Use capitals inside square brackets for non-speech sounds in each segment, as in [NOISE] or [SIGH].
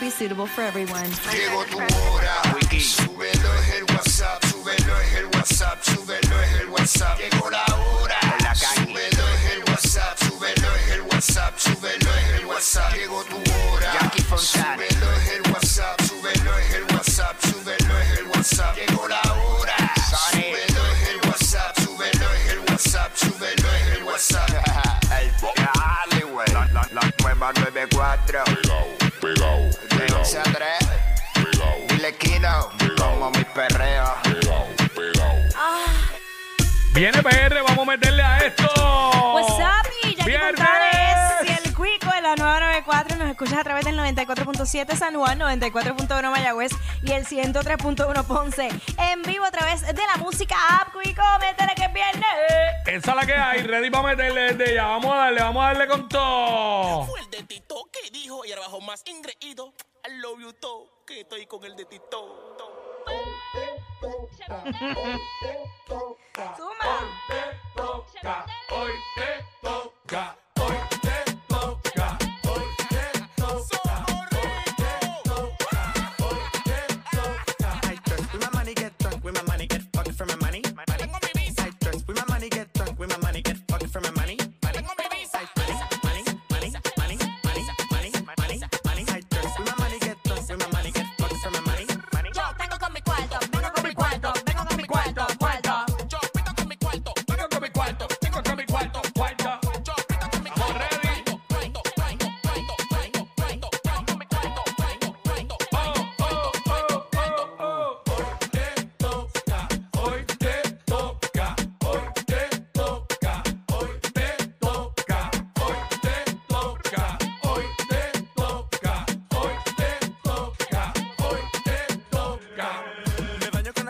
not be suitable for everyone. Llegó tu hora. Súbelo es el WhatsApp, súbelo es el WhatsApp, súbelo es el WhatsApp. Llegó la hora. Súbelo es el WhatsApp, súbelo es el WhatsApp, súbelo es el WhatsApp. Llegó tu hora. Súbelo es el WhatsApp, súbelo es el WhatsApp, súbelo es el WhatsApp. Llegó la hora. Súbelo es el WhatsApp, súbelo es el WhatsApp, súbelo es el WhatsApp. El dale, güey. La, la, la nueva 94. Pegao, pegao, De pegao, 11 a 3. pegao, Dile Kino. Como mi perreo. pegao. Viene PR, vamos a meterle a esto. What's up, y Jackie Viernes. Fontanes y el Cuico de la 994. Nos escuchas a través del 94.7 San Juan, 94.1 Mayagüez y el 103.1 Ponce. En vivo a través de la música app, Cuico. Métele que es viernes. Esa es la que hay, ready para meterle desde ya. Vamos a darle, vamos a darle con todo. Fue el de Tito que dijo y ahora bajo más ingreído. I love you todo, que estoy con el de Tito. Suma. Hoy te toca,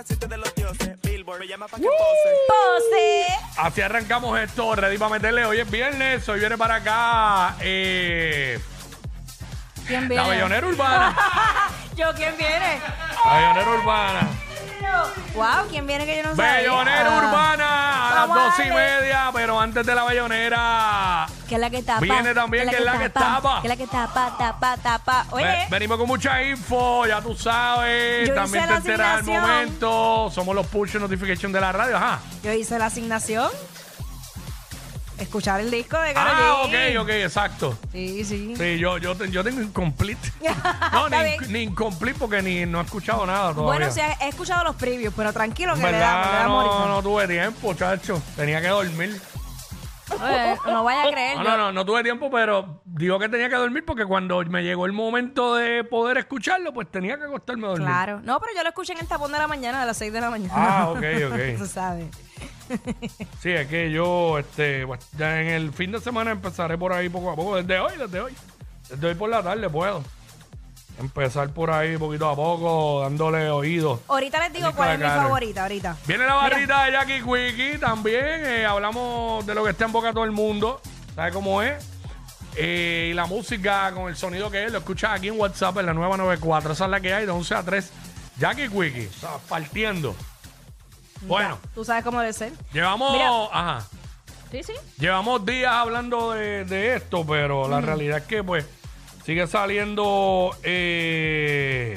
Aceite de los dioses. Billboard me llama pa' que pose. Pose. Así arrancamos esto, ready para meterle. Hoy es viernes, hoy viene para acá eh, ¿Quién la viene? bellonera urbana. [LAUGHS] Yo, ¿quién viene? La bellonera urbana. Wow, ¿quién viene que yo no sabía? Bellonera urbana las dos y media, pero antes de la bellonera. Que es la que tapa. Viene también, que es la que tapa. Que es la que tapa, tapa, tapa. Oye, Ve- venimos con mucha info, ya tú sabes. Yo También hice te enteras al momento. Somos los push notification de la radio. Ajá. yo hice la asignación. Escuchar el disco de Karol Ah, G. ok, ok, exacto. Sí, sí. Sí, yo, yo, te- yo tengo incomplete. [LAUGHS] No, Está ni, bien. ni incomplete porque ni no he escuchado nada todavía. Bueno, sí, he escuchado los previews, pero tranquilo que le damos, le damos no, ahorita. no tuve tiempo, chacho. Tenía que dormir. No vaya a creer. No, yo- no, no, no tuve tiempo, pero digo que tenía que dormir porque cuando me llegó el momento de poder escucharlo, pues tenía que acostarme a dormir. Claro. No, pero yo lo escuché en el tapón de la mañana, a las 6 de la mañana. Ah, ok, [LAUGHS] Tú ok. sabes. [LAUGHS] Sí, es que yo, este, pues, ya en el fin de semana empezaré por ahí poco a poco. Desde hoy, desde hoy. Desde hoy por la tarde puedo. Empezar por ahí poquito a poco, dándole oídos. Ahorita les digo cuál es mi favorita, ahorita. Viene la barrita de Jackie Quickie también. eh, hablamos de lo que está en boca de todo el mundo. ¿Sabe cómo es? Eh, y la música con el sonido que es, lo escuchas aquí en WhatsApp en la nueva 94. Esa es la que hay de 11 a 3. Jackie Quickie, o sea, partiendo. Bueno, Tú sabes cómo debe ser. llevamos. Mira. Ajá. Sí, sí. Llevamos días hablando de, de esto, pero la realidad es que, pues, sigue saliendo. Eh,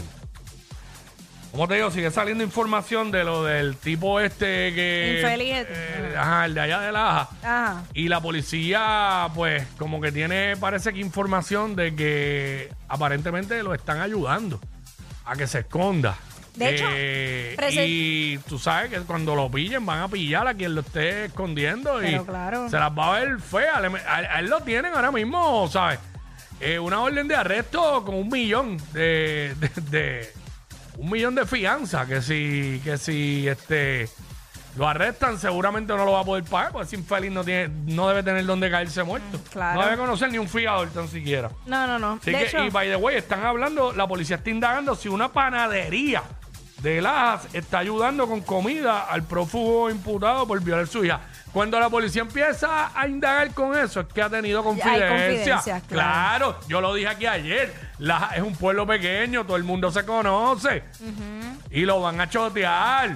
¿Cómo te digo? Sigue saliendo información de lo del tipo este que. Infeliz. eh, ajá, el de allá de Laja. Ajá. Y la policía, pues, como que tiene, parece que información de que aparentemente lo están ayudando a que se esconda. De hecho, Eh, y tú sabes que cuando lo pillen van a pillar a quien lo esté escondiendo y Pero claro. se las va a ver fea. Le- A, a él lo tienen ahora mismo, ¿sabes? Eh, una orden de arresto con un millón de, de- de- un millón de fianza que si que si este lo arrestan seguramente no lo va a poder pagar porque ese infeliz no tiene no debe tener donde caerse muerto. claro. No debe conocer ni un fiador tan siquiera. No, no, no. Así de que, hecho, y by the way, están hablando, la policía está indagando si una panadería de Lajas está ayudando con comida al prófugo imputado por violar su hija. Cuando la policía empieza a indagar con eso, es que ha tenido confidencia. confidencias, claro. claro. yo lo dije aquí ayer. Lajas es un pueblo pequeño, todo el mundo se conoce. Y lo van a chotear.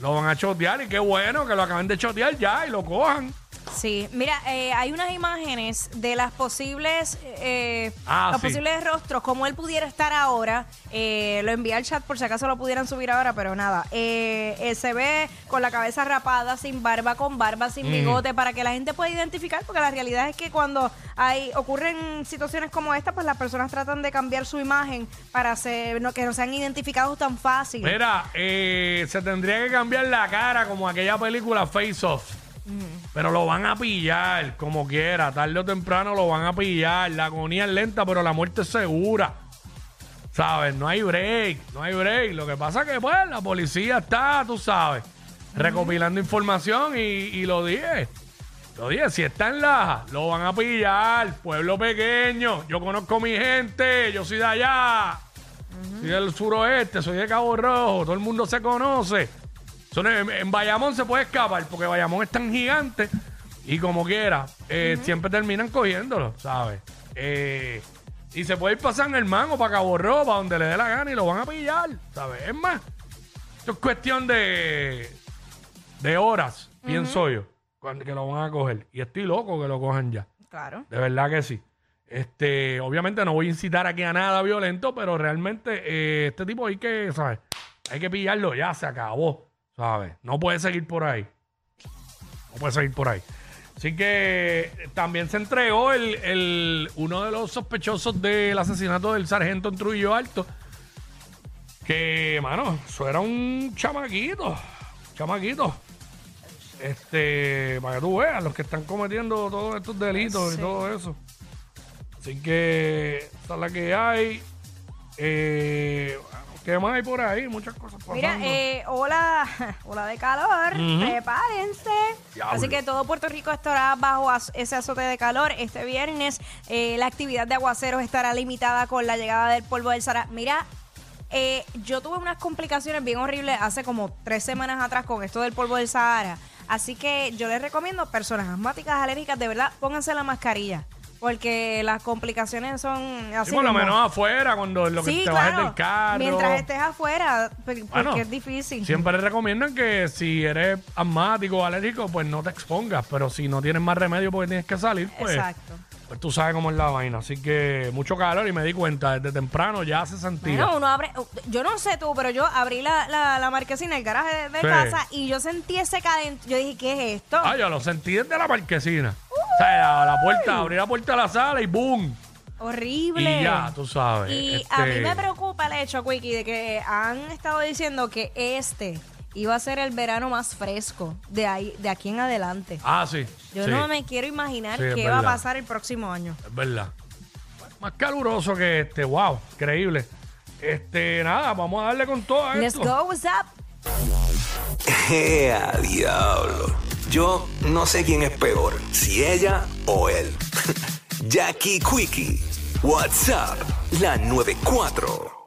Lo van a chotear y qué bueno que lo acaben de chotear ya y lo cojan. Sí, mira, eh, hay unas imágenes de las posibles, eh, Ah, los sí. posibles rostros, como él pudiera estar ahora. Eh, lo envié al chat por si acaso lo pudieran subir ahora, pero nada. Eh, eh, se ve con la cabeza rapada, sin barba, con barba, Mm. sin bigote, para que la gente pueda identificar, porque la realidad es que cuando hay ocurren situaciones como esta, pues las personas tratan de cambiar su imagen para hacer, no, que no sean identificados tan fácil. Mira, eh, se tendría que cambiar la cara como aquella película Face Off. Pero lo van a pillar como quiera. Tarde o temprano lo van a pillar. La agonía es lenta, pero la muerte es segura. ¿Sabes? No hay break. No hay break. Lo que pasa es que, pues, la policía está, tú sabes, recopilando información y, y lo dije. Lo dije, si está en Laja, lo van a pillar. Pueblo pequeño. Yo conozco mi gente. Yo soy de allá. Soy del suroeste, soy de Cabo Rojo, todo el mundo se conoce. Son- en, en Bayamón se puede escapar porque Bayamón es tan gigante y como quiera, eh, siempre terminan cogiéndolo, ¿sabes? Eh, y se puede ir para San Germán o para Cabo Rojo, para donde le dé la gana y lo van a pillar, ¿sabes? Es más, esto es cuestión de, de horas, pienso yo, cuando, que lo van a coger. Y estoy loco que lo cojan ya. Claro. De verdad que sí. Este, obviamente no voy a incitar aquí a nada violento, pero realmente eh, este tipo hay que, ¿sabes? Hay que pillarlo ya, se acabó, ¿sabes? No puede seguir por ahí. No puede seguir por ahí. Así que eh, también se entregó el, el- uno de los sospechosos del asesinato del sargento en Trujillo Alto. Que, mano, eso era un chamaquito. Chamaquito. Este, para que tú veas, los que están cometiendo todos estos delitos Sí. y todo eso. Así que, esa es la que hay. Eh, ¿Qué más hay por ahí? Muchas cosas pasando. Mira, eh, hola, [LAUGHS] hola de calor, prepárense. Diablo. Así que todo Puerto Rico estará bajo az- ese azote de calor. Este viernes eh, la actividad de aguaceros estará limitada con la llegada del polvo del Sahara. Mira, eh, yo tuve unas complicaciones bien horribles hace como tres semanas atrás con esto del polvo del Sahara. Así que yo les recomiendo, personas asmáticas, alérgicas, de verdad, pónganse la mascarilla. Porque las complicaciones son así. Sí, por lo como- menos afuera, cuando lo que Sí, te bajes claro. del carro. Mientras estés afuera, porque Bueno, es difícil. Siempre recomiendan que si eres asmático o alérgico, pues no te expongas. Pero si no tienes más remedio porque tienes que salir, pues, Exacto. pues tú sabes cómo es la vaina. Así que mucho calor y me di cuenta, desde temprano ya se sentía. Bueno, uno abre, yo no sé tú, pero yo abrí la, la, la marquesina del garaje de, de Sí. casa y yo sentí ese calentón. Yo dije, ¿qué es esto? Ah, yo lo sentí desde la marquesina. O sea, la, la puerta, abrí la puerta de la sala y ¡boom! Horrible. Y ya, tú sabes. Y a mí este, me preocupa el hecho, Quickie, de que han estado diciendo que este iba a ser el verano más fresco de ahí de aquí en adelante. Ah, sí. Yo sí, no me quiero imaginar Sí, qué va a pasar el próximo año. Es verdad. Más caluroso que este, wow, increíble. Este, nada, vamos a darle con todo a Let's esto. go, what's up? [LAUGHS] ¡Ea, diablo! Yo no sé quién es peor, si ella o él. [LAUGHS] Jackie Quickie, WhatsApp, la 94.